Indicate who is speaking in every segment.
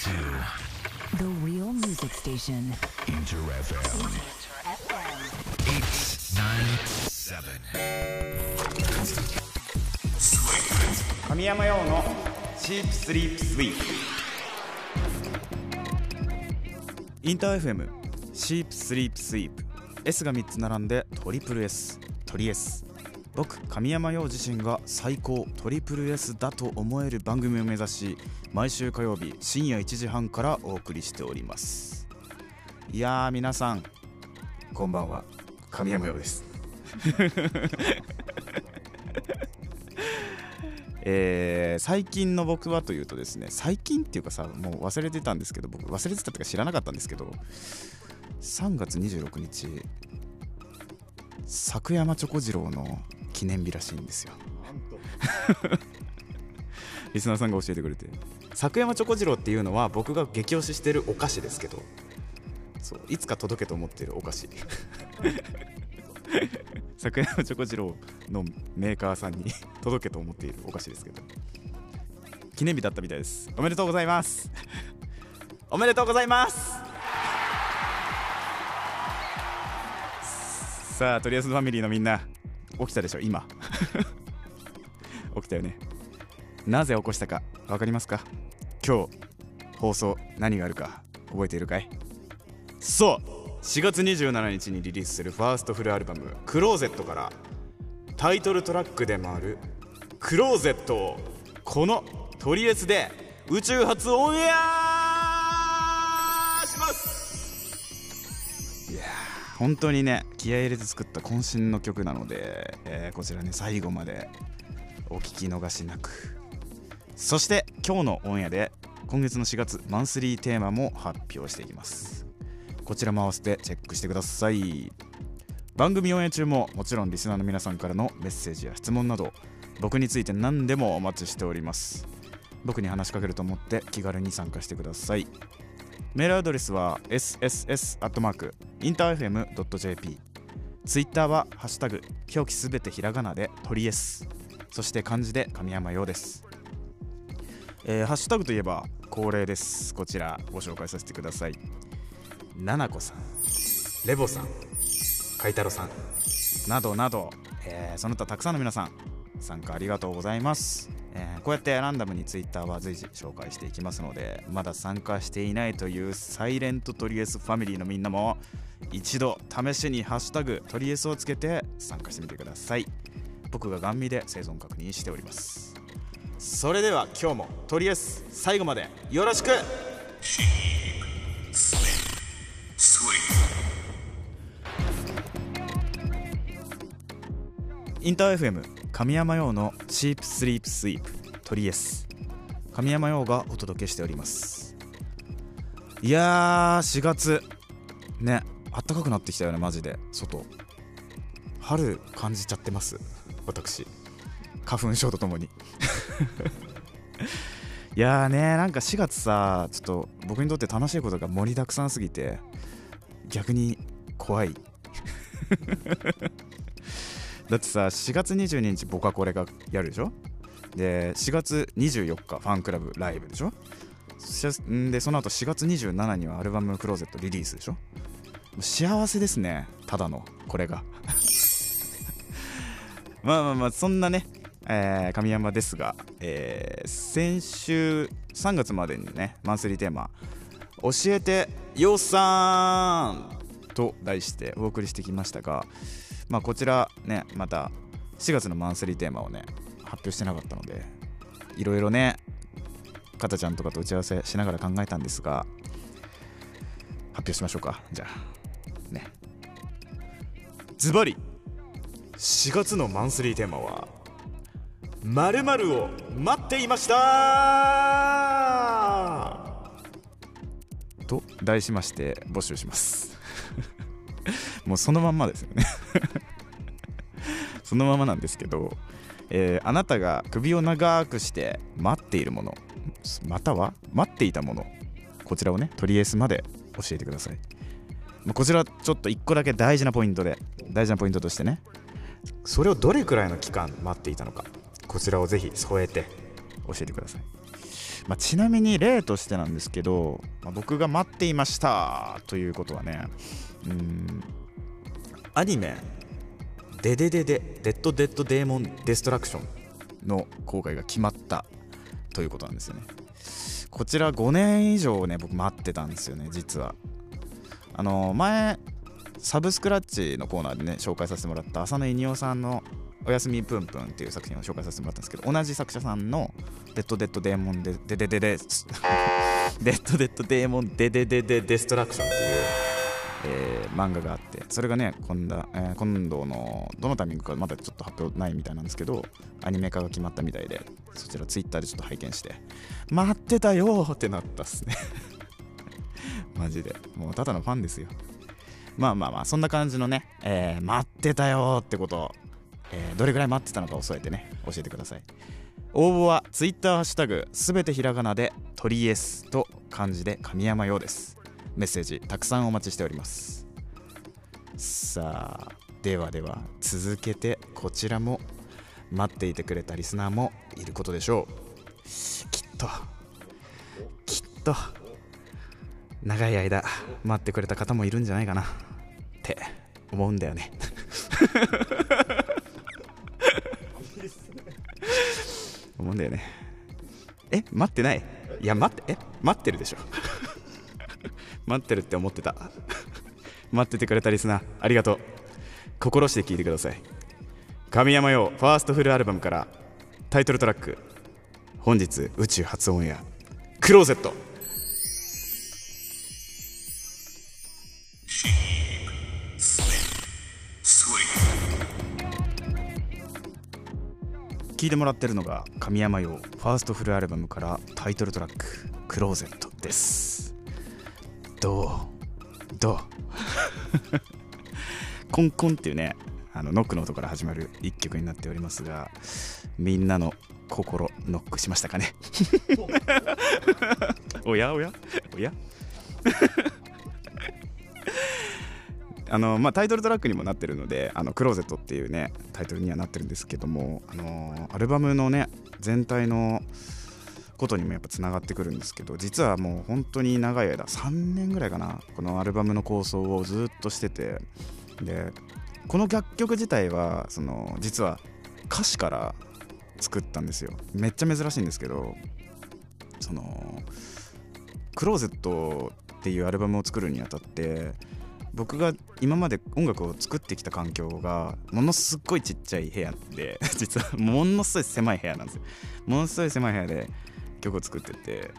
Speaker 1: to
Speaker 2: The real music station.
Speaker 1: Inter FM 897.
Speaker 3: 神山用のチープスリープスイープインター FM シープスリープスイープ S が3つ並んでトリプル S トリ S 僕神山陽自身が最高トリプル S だと思える番組を目指し毎週火曜日深夜1時半からお送りしております。いやー皆さん。こんばんは。神山陽です。えー最近の僕はというとですね最近っていうかさもう忘れてたんですけど僕忘れてたっていうか知らなかったんですけど3月26日作山チョコ次郎の記念日らしいんですよ。リスナーさんが教えてくれて。作山チョコ次郎っていうのは僕が激推ししてるお菓子ですけど。そういつか届けと思ってるお菓子。作山チョコ次郎のメーカーさんに 届けと思っているお菓子ですけど。記念日だったみたいです。おめでとうございます。おめでとうございます。さあとりあえずファミリーのみんな起きたでしょ今。起きたよね。なぜ起こしたか分かりますか？今日放送何があるか覚えているかい？そう！4月27日にリリースするファーストフルアルバム「クローゼット」からタイトルトラックでもある「クローゼット」をこのトリエスで宇宙初オンエア本当にね気合い入れて作った渾身の曲なので、えーこちらね最後までお聞き逃しなく。そして今日のオンエアで今月の4月マンスリーテーマも発表していきます。こちらも合わせてチェックしてください。番組オンエア中ももちろんリスナーの皆さんからのメッセージや質問など僕について何でもお待ちしております。僕に話しかけると思って気軽に参加してください。メールアドレスは sss.interfm.jp ツイッターは「ハッシュタグ表記すべてひらがなで鳥 S」そして漢字で神山陽です。えーハッシュタグといえば恒例です。こちらご紹介させてください。ななこさん。レボさん。かいたろさん。などなど、えーその他たくさんの皆さん参加ありがとうございます、えーこうやってランダムにツイッターは随時紹介していきますのでまだ参加していないというサイレントトリエスファミリーのみんなも一度試しに「ハッシュタグトリエス」をつけて参加してみてください。僕がガン見で生存確認しております。それでは今日もとりあえず最後までよろしく。インター FM 神山用のチープスリープスイープトリエス神山用がお届けしております。いやー4月。ねあったかくなってきたよねマジで。外。春感じちゃってます？私。花粉症とともに。いやーねなんか4月さちょっと僕にとって楽しいことが盛りだくさんすぎて逆に怖い。だってさ4月22日僕はこれがやるでしょ？で4月24日ファンクラブライブでしょ？でその後4月27にはアルバム「クローゼット」リリースでしょ？幸せですねただのこれが。まあまあまあそんなね、えー神山ですが、えー先週3月までにねマンスリーテーマ「教えてよさん」と題してお送りしてきましたがまあこちらねまた4月のマンスリーテーマをね発表してなかったのでいろいろねかたちゃんとかと打ち合わせしながら考えたんですが発表しましょうか。じゃあね。ズバリ4月のマンスリーテーマは「まるを待っていました!」と題しまして募集します。もうそのまんまですよね。そのままなんですけど、えーあなたが首を長くして待っているものまたは待っていたものこちらをねとりあえずまで教えてください。まこちらちょっと1個だけ大事なポイントで大事なポイントとしてねそれをどれくらいの期間待っていたのかこちらをぜひ添えて教えてください。まあ、ちなみに例としてなんですけど、まあ、僕が待っていましたということはねうんアニメ「デデデデデッド・デッド・デーモン・デストラクション」の公開が決まったということなんですよね。こちら5年以上ね僕待ってたんですよね実は。あの前サブスクラッチのコーナーでね紹介させてもらった浅野いにおさんの「おやすみプンプン」っていう作品を紹介させてもらったんですけど同じ作者さんの「デッド・デッド・デーモン・デデデデデ」デッド・デッド・デーモン・デデデデ・デストラクションっていう、えー漫画があってそれがね今度,、えー今度のどのタイミングかまだちょっと発表ないみたいなんですけどアニメ化が決まったみたいでそちらツイッターでちょっと拝見して待ってたよってなったっすね。マジで。もうただのファンですよ。まあまあまあそんな感じのね、えー待ってたよってことを、えーどれぐらい待ってたのかを添えてね教えてください。応募は Twitter ハッシュタグすべてひらがなで鳥エスと漢字で神山用です。メッセージたくさんお待ちしております。さあではでは続けてこちらも待っていてくれたリスナーもいることでしょう。きっときっと長い間待ってくれた方もいるんじゃないかなって思うんだよね。思うんだよね。え待ってない？いや待ってえ待ってるでしょ待ってるって思ってた。待っててくれたリスナーありがとう。心して聞いてください。神山用ファーストフルアルバムからタイトルトラック本日宇宙初オンエアクローゼット。聞いてもらってるのが神山用ファーストフルアルバムからタイトルトラック「クローゼット」です。どう？どう？コンコンっていうねあのノックの音から始まる一曲になっておりますがみんなの心ノックしましたかね？おやおやおや？あのまあ、タイトルトラックにもなってるので「あのクローゼット」っていうねタイトルにはなってるんですけども、あのアルバムのね全体のことにもやっぱつながってくるんですけど実はもう本当に長い間3年ぐらいかなこのアルバムの構想をずっとしててでこの楽曲自体はその実は歌詞から作ったんですよ。めっちゃ珍しいんですけどその「クローゼット」っていうアルバムを作るにあたって僕が今まで音楽を作ってきた環境がものすっごいちっちゃい部屋で実はものすごい狭い部屋なんですよ。ものすごい狭い部屋で曲を作ってて。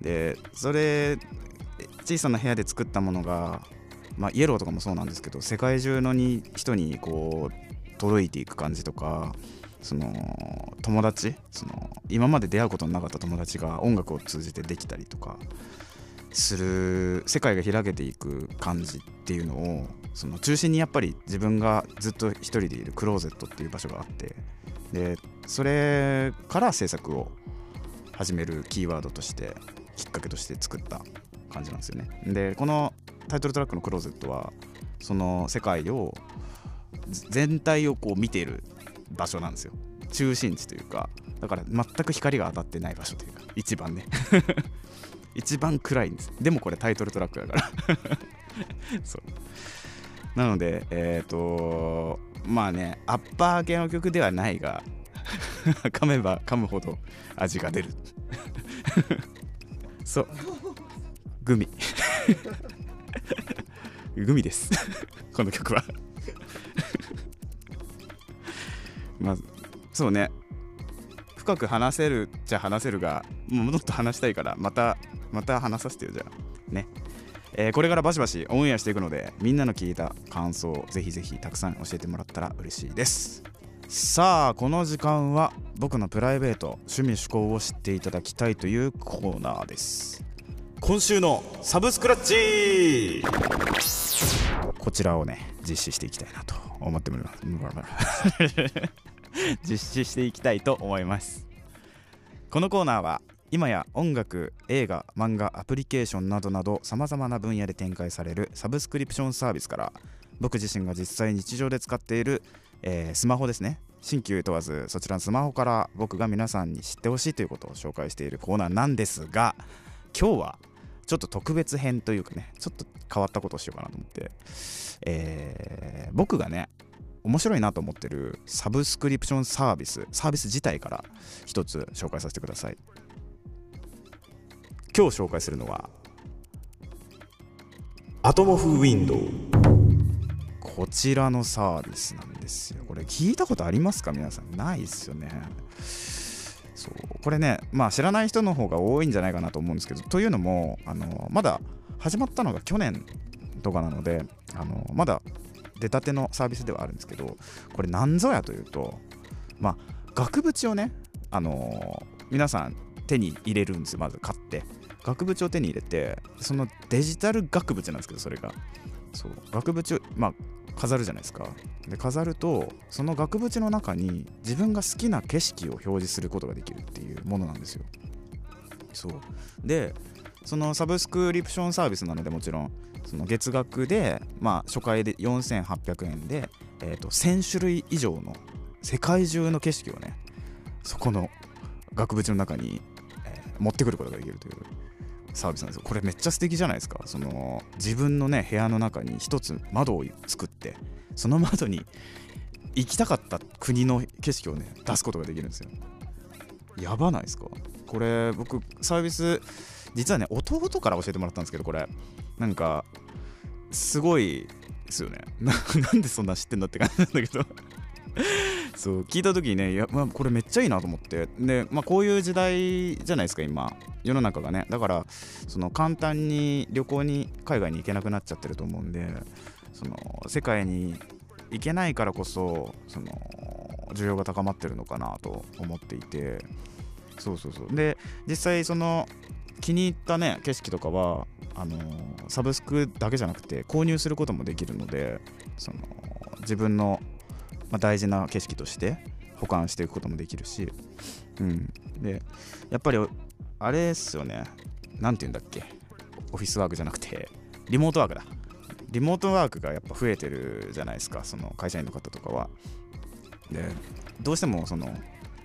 Speaker 3: でそれ小さな部屋で作ったものが、まあ、イエローとかもそうなんですけど世界中のに人にこう届いていく感じとかその友達その今まで出会うことのなかった友達が音楽を通じてできたりとかする世界が開けていく感じっていうのをその中心にやっぱり自分がずっと一人でいるクローゼットっていう場所があってでそれから制作を始めるキーワードとしてきっかけとして作った感じなんですよね。でこのタイトルトラックの「クローゼット」はその世界を全体をこう見ている場所なんですよ。中心地というかだから全く光が当たってない場所というか一番ね。一番暗いんです。でもこれタイトルトラックだから。そう。なのでえっ、とまあねアッパー系の曲ではないが 噛めば噛むほど味が出る。そう。グミ。グミです。この曲は。まあそうね。深く話せるっちゃ話せるがもうもっと話したいからまたまた話させてよじゃあ。ね。えーこれからバシバシオンエアしていくのでみんなの聞いた感想をぜひぜひたくさん教えてもらったら嬉しいです。さあこの時間は僕のプライベート趣味趣向を知っていただきたいというコーナーです。今週のサブスクラッチ。こちらをね実施していきたいなと思っております。実施していきたいと思います。このコーナーは今や音楽映画漫画アプリケーションなどなどさまざまな分野で展開されるサブスクリプションサービスから僕自身が実際日常で使っている、えースマホですね。新旧問わずそちらのスマホから僕が皆さんに知ってほしいということを紹介しているコーナーなんですが今日はちょっと特別編というかねちょっと変わったことをしようかなと思って、えー僕がね面白いなと思ってるサブスクリプションサービスサービス自体から一つ紹介させてください。今日紹介するのはアトモフウィンドウ。こちらのサービスなんですよ。これ聞いたことありますか？皆さん。ないですよね。そう。これねまあ知らない人の方が多いんじゃないかなと思うんですけど。というのもあのまだ始まったのが去年とかなのであのまだ出たてのサービスではあるんですけどこれ何ぞやというとまあ額縁をねあの皆さん手に入れるんですよ。まず買って。額縁を手に入れてそのデジタル額縁なんですけどそれが。そう。額縁をまあ飾るじゃないですか。で飾るとその額縁の中に自分が好きな景色を表示することができるっていうものなんですよ。そう。でそのサブスクリプションサービスなのでもちろんその月額でまあ初回で4800円で、えー、と1000種類以上の世界中の景色をねそこの額縁の中に、えー持ってくることができるという。サービスなんですよ。これめっちゃ素敵じゃないですか。その自分のね部屋の中に一つ窓を作ってその窓に行きたかった国の景色をね出すことができるんですよ。やばないですか。これ僕サービス実はね弟から教えてもらったんですけどこれ。なんかすごいですよね。な なんでそんな知ってんだって感じなんだけど。そう聞いた時にねいや、まあ、これめっちゃいいなと思って。で、まあ、こういう時代じゃないですか今。世の中がね。だからその簡単に旅行に海外に行けなくなっちゃってると思うんでその世界に行けないからこそその需要が高まってるのかなと思っていて。そうそうそう。で実際その気に入ったね景色とかはあのサブスクだけじゃなくて購入することもできるのでその自分の、まあ、大事な景色として保管していくこともできるし、うん、でやっぱりあれっすよね。何て言うんだっけ。オフィスワークじゃなくてリモートワークだ。リモートワークがやっぱ増えてるじゃないですか。その会社員の方とかは。でどうしてもその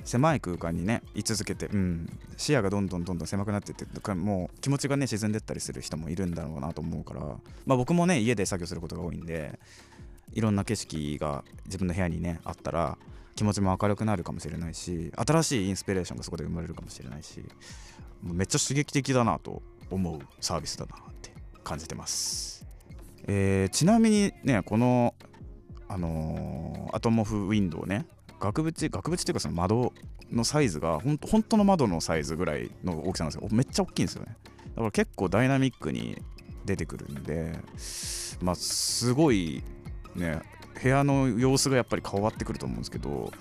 Speaker 3: 狭い空間にね居続けて、うん、視野がどんどんどんどん狭くなっていってもう気持ちがね沈んでったりする人もいるんだろうなと思うから、まあ、僕もね家で作業することが多いんでいろんな景色が自分の部屋にねあったら気持ちも明るくなるかもしれないし新しいインスピレーションがそこで生まれるかもしれないしめっちゃ刺激的だなと思うサービスだなって感じてます、えーちなみにねこのあのーアトモフウィンドウね額縁額縁っていうかその窓のサイズがほん本当の窓のサイズぐらいの大きさなんですよ。めっちゃ大きいんですよね。だから結構ダイナミックに出てくるんでまあすごいね部屋の様子がやっぱり変わってくると思うんですけど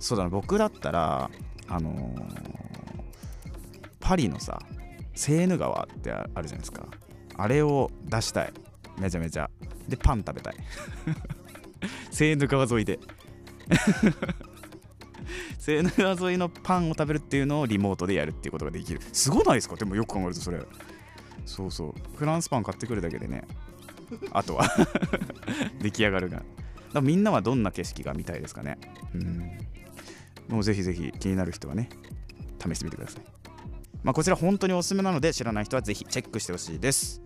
Speaker 3: そうだな僕だったらあのーパリのさセーヌ川ってあるじゃないですか。あれを出したい。めちゃめちゃ。でパン食べたい。セーヌ川沿いで。セーヌ川沿いのパンを食べるっていうのをリモートでやるっていうことができる。すごないですか？でもよく考えるとそれ。そうそう。フランスパン買ってくるだけでね。あとは。出来上がるが。だみんなはどんな景色が見たいですかね。うん。もうぜひぜひ気になる人はね試してみてください。まあこちら本当におすすめなので知らない人はぜひチェックしてほしいです。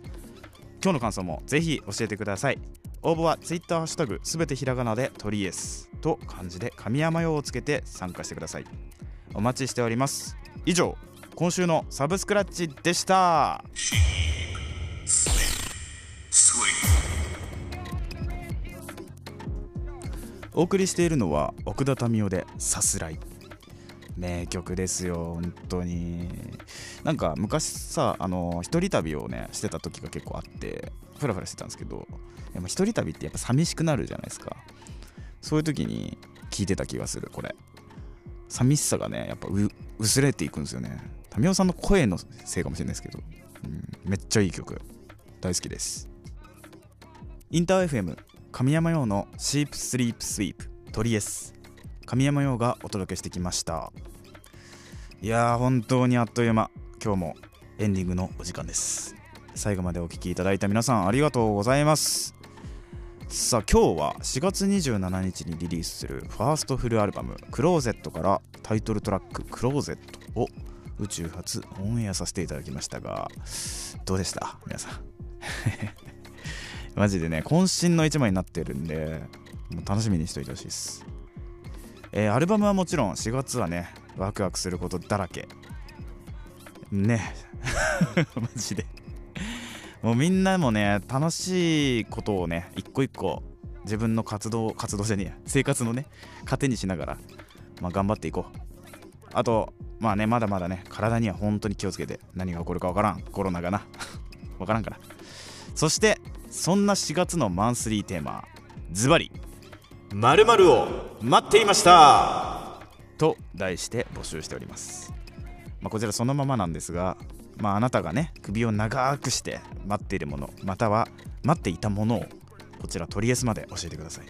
Speaker 3: 今日の感想もぜひ教えてください。応募は Twitter ハッシュタグすべてひらがなでトリエスと漢字で神山用をつけて参加してください。お待ちしております。以上今週のサブスクラッチでした。お送りしているのは奥田民生でさすらい。名曲ですよ本当に。なんか昔さあの一人旅をねしてた時が結構あってフラフラしてたんですけどやっぱ一人旅ってやっぱ寂しくなるじゃないですか。そういう時に聞いてた気がするこれ。寂しさがねやっぱ薄れていくんですよね。民生さんの声のせいかもしれないですけど、うん、めっちゃいい曲。大好きです。インター FM 神山用のシープスリープスイープトリエス。神山用がお届けしてきました。いやー本当にあっという間。今日もエンディングのお時間です。最後までお聴きいただいた皆さんありがとうございます。さあ今日は4月27日にリリースするファーストフルアルバム「クローゼット」からタイトルトラック「クローゼット」を宇宙初オンエアさせていただきましたがどうでした？皆さん。マジでね渾身の一枚になってるんでもう楽しみにしといてほしいです。えーアルバムはもちろん4月はねワクワクすることだらけ。ね。マジで。もうみんなもね楽しいことをね一個一個自分の活動活動じゃねえ生活のね糧にしながら、まあ、頑張っていこう。あとまあねまだまだね体には本当に気をつけて何が起こるかわからん。コロナがな。わからんから。そしてそんな4月のマンスリーテーマズバリ〇〇を待っていました。と題して募集しております、まあ、こちらそのままなんですが、まあ、あなたがね首を長くして待っているものまたは待っていたものをこちらトリエスまで教えてください。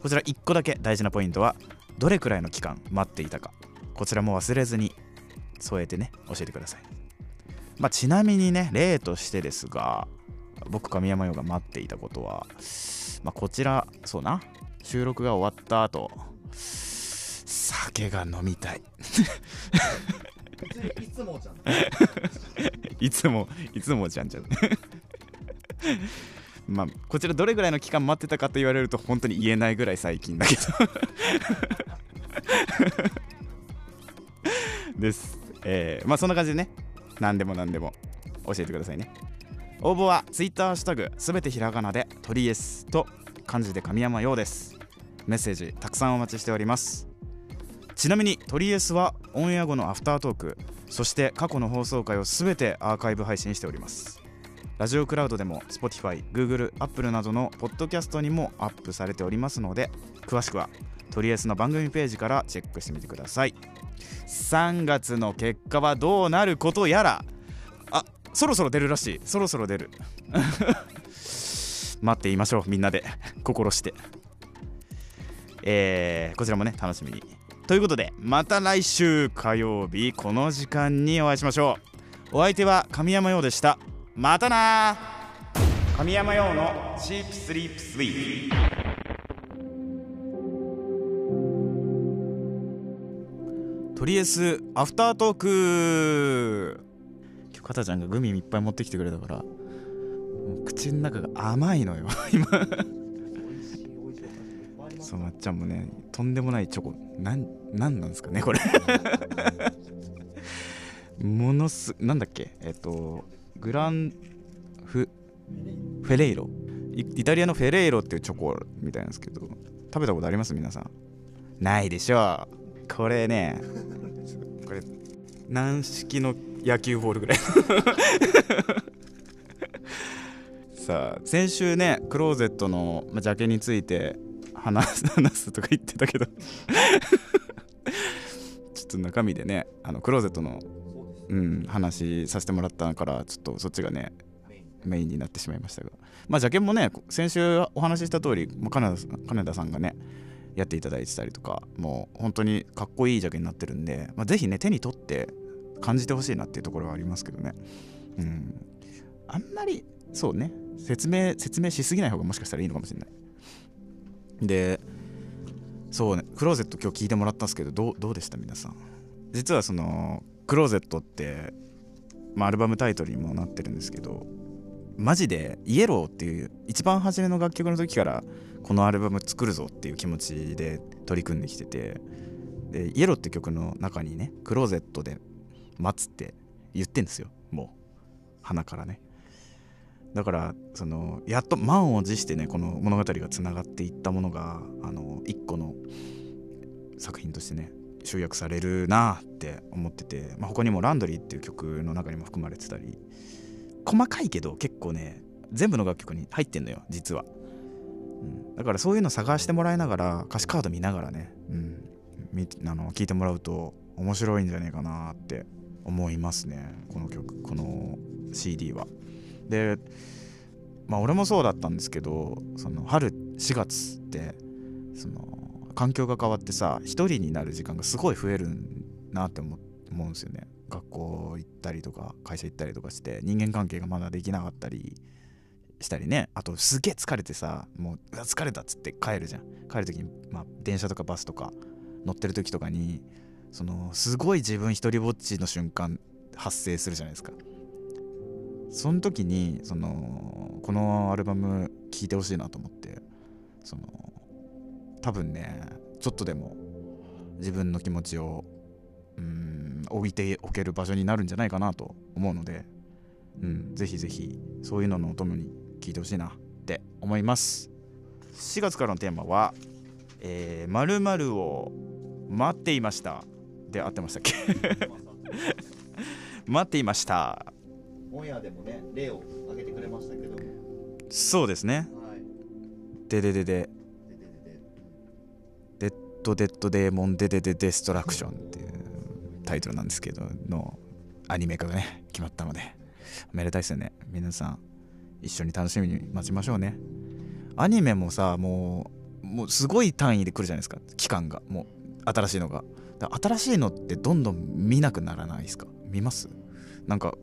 Speaker 3: こちら1個だけ大事なポイントはどれくらいの期間待っていたかこちらも忘れずに添えてね教えてください。まあちなみにね例としてですが僕神山陽が待っていたことはまあこちらそうな。収録が終わった後酒が飲みたい。
Speaker 4: いつもじゃん。
Speaker 3: いつもいつもじゃんじゃん。まあこちらどれぐらいの期間待ってたかと言われると本当に言えないぐらい最近だけど。です。えーまあそんな感じでね。何でも何でも教えてくださいね応募は Twitter ハッシュタグすべてひらがなで「トリエス」と漢字で神山陽です。メッセージたくさんお待ちしております。ちなみにトリエスはオンエア後のアフタートークそして過去の放送回をすべてアーカイブ配信しております。ラジオクラウドでも Spotify、Google、Apple などのポッドキャストにもアップされておりますので詳しくはトリエスの番組ページからチェックしてみてください。3月の結果はどうなることやらそろそろ出るらしい。そろそろ出る。待っていましょうみんなで。心して。えーこちらもね楽しみに。ということでまた来週火曜日。この時間にお会いしましょう。お相手は神山陽でした。またな神山陽のチープスリープスイーとりあえずアフタートークかたちゃんがグミいっぱい持ってきてくれたから口の中が甘いのよ。今。そうまっちゃんもねとんでもないチョコ。なんなんなんですかねこれ。ものすなんだっけ？えっとグランフフェレイロ。イイタリアのフェレイロっていうチョコみたいなんですけど食べたことあります？皆さん。ないでしょう。これねこれ軟式の野球ボールぐらい。さあ先週ねクローゼットのまあジャケについて話す 話すとか言ってたけど。ちょっと中身でねあのクローゼットの、うん、話させてもらったからちょっとそっちがねメインになってしまいましたが。まあジャケもね先週お話しした通り、まあ、金田さん金田さんがねやっていただいてたりとかもう本当にかっこいいジャケになってるんで、まあ、ぜひね手に取って感じてほしいなっていうところはありますけどね。うん。あんまりそうね。説明説明しすぎない方がもしかしたらいいのかもしれない。でそうね。クローゼット今日聞いてもらったんですけどどうどうでした？皆さん。実はそのクローゼットって、まあ、アルバムタイトルにもなってるんですけどマジでイエローっていう一番初めの楽曲の時からこのアルバム作るぞっていう気持ちで取り組んできててでイエローって曲の中にねクローゼットで待つって言ってんですよ。もう鼻からね。だからそのやっと満を持してねこの物語がつながっていったものがあの一個の作品としてね集約されるなって思ってて、まあ、他にも「ランドリー」っていう曲の中にも含まれてたり細かいけど結構ね全部の楽曲に入ってんのよ実は、うん、だからそういうの探してもらいながら歌詞カード見ながらね、うん、あの聞いてもらうと面白いんじゃねえかなって思いますねこの曲この CD は。でまあ俺もそうだったんですけどその春4月ってその環境が変わってさ一人になる時間がすごい増えるなって思うんですよね。学校行ったりとか会社行ったりとかして人間関係がまだできなかったりしたりね。あとすげえ疲れてさもうう疲れたっつって帰るじゃん。帰る時に、まあ、電車とかバスとか乗ってる時とかにそのすごい自分一人ぼっちの瞬間発生するじゃないですか。その時にそのこのアルバム聴いてほしいなと思ってその多分ねちょっとでも自分の気持ちをうん置いておける場所になるんじゃないかなと思うので、うん、ぜひぜひそういうののお供に聞いてほしいなって思います。4月からのテーマは「えー、〇〇を待っていました」で合ってましたっけ？待っていました。
Speaker 4: オンエアでもね例を挙げてくれましたけど
Speaker 3: そうですね、
Speaker 4: はい、
Speaker 3: でででで。デッド・デッド・デーモン・デデデ・デストラクションっていうタイトルなんですけどのアニメ化がね決まったのでめでたいですよね皆さん一緒に楽しみに待ちましょうねアニメもさもうもうすごい単位で来るじゃないですか期間がもう新しいのが新しいのってどんどん見なくならないですか？見ます？なんか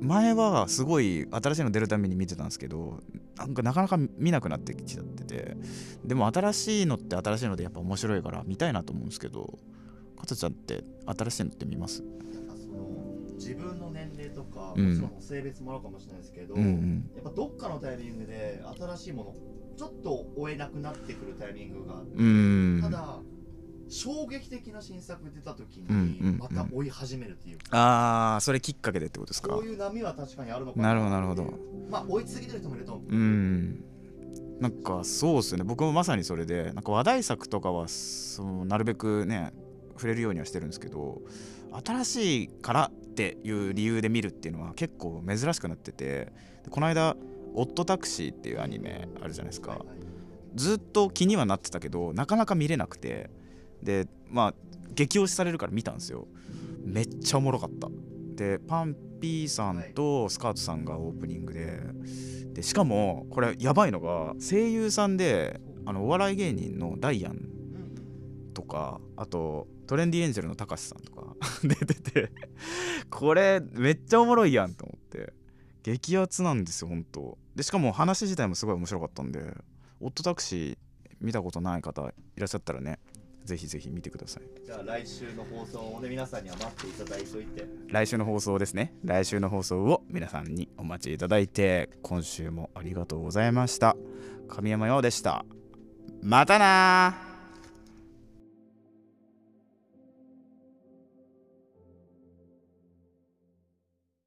Speaker 3: 前はすごい新しいの出るために見てたんですけどなんかなかなか見なくなってきちゃっててでも新しいのって新しいのでやっぱ面白いから見たいなと思うんですけどかたちゃんって新しいのって見ます？
Speaker 4: 自分の年齢とか、
Speaker 3: うん。
Speaker 4: もちろん性別もあるかもしれないですけど、
Speaker 3: うんうん。
Speaker 4: やっぱどっかのタイミングで新しいものちょっと追えなくなってくるタイミングが
Speaker 3: うーん。
Speaker 4: ただ衝撃的な新作出た時
Speaker 3: うんうんうん。
Speaker 4: にまた追い始めるっていうか、
Speaker 3: ああそれきっかけでってことですか？
Speaker 4: そういう波は確かにあるのか
Speaker 3: な。る
Speaker 4: な
Speaker 3: ほどなるほど。
Speaker 4: まあ追い続けてる人もいると思う。
Speaker 3: うーん。なんかそうっすよね。僕もまさにそれでなんか話題作とかはそのなるべくね触れるようにはしてるんですけど新しいからっていう理由で見るっていうのは結構珍しくなっててでこの間「オットタクシー」っていうアニメあるじゃないですか、ずっと気にはなってたけどなかなか見れなくてでまあ激推しされるから見たんですよ。めっちゃおもろかった。でパンピーさんとスカートさんがオープニングででしかもこれやばいのが声優さんであのお笑い芸人のダイアン
Speaker 4: うん
Speaker 3: とかあとトレンディエンジェルのたかしさんとか 出ててこれめっちゃおもろいやんと思って。激アツなんですよ本当。でしかも話自体もすごい面白かったんでオットタクシー見たことない方いらっしゃったらねぜひぜひ見てください。
Speaker 4: じゃあ来週の放送をね皆さんには待っていただいておいて。
Speaker 3: 来週の放送ですね。来週の放送を皆さんにお待ちいただいて今週もありがとうございました。神山陽でした。またなー